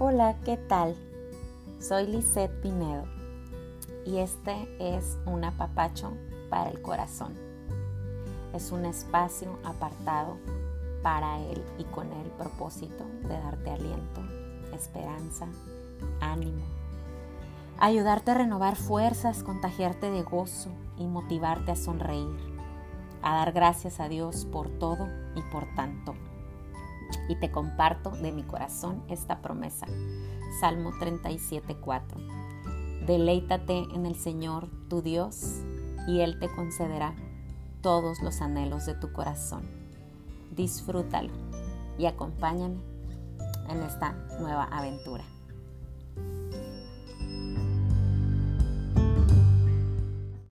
Hola, ¿qué tal? Soy Lisette Pinedo y este es un apapacho para el corazón. Es un espacio apartado para él y con el propósito de darte aliento, esperanza, ánimo, ayudarte a renovar fuerzas, contagiarte de gozo y motivarte a sonreír, a dar gracias a Dios por todo y por tanto y te comparto de mi corazón esta promesa. Salmo 37.4. Deleítate en el Señor tu Dios y Él te concederá todos los anhelos de tu corazón. Disfrútalo y acompáñame en esta nueva aventura.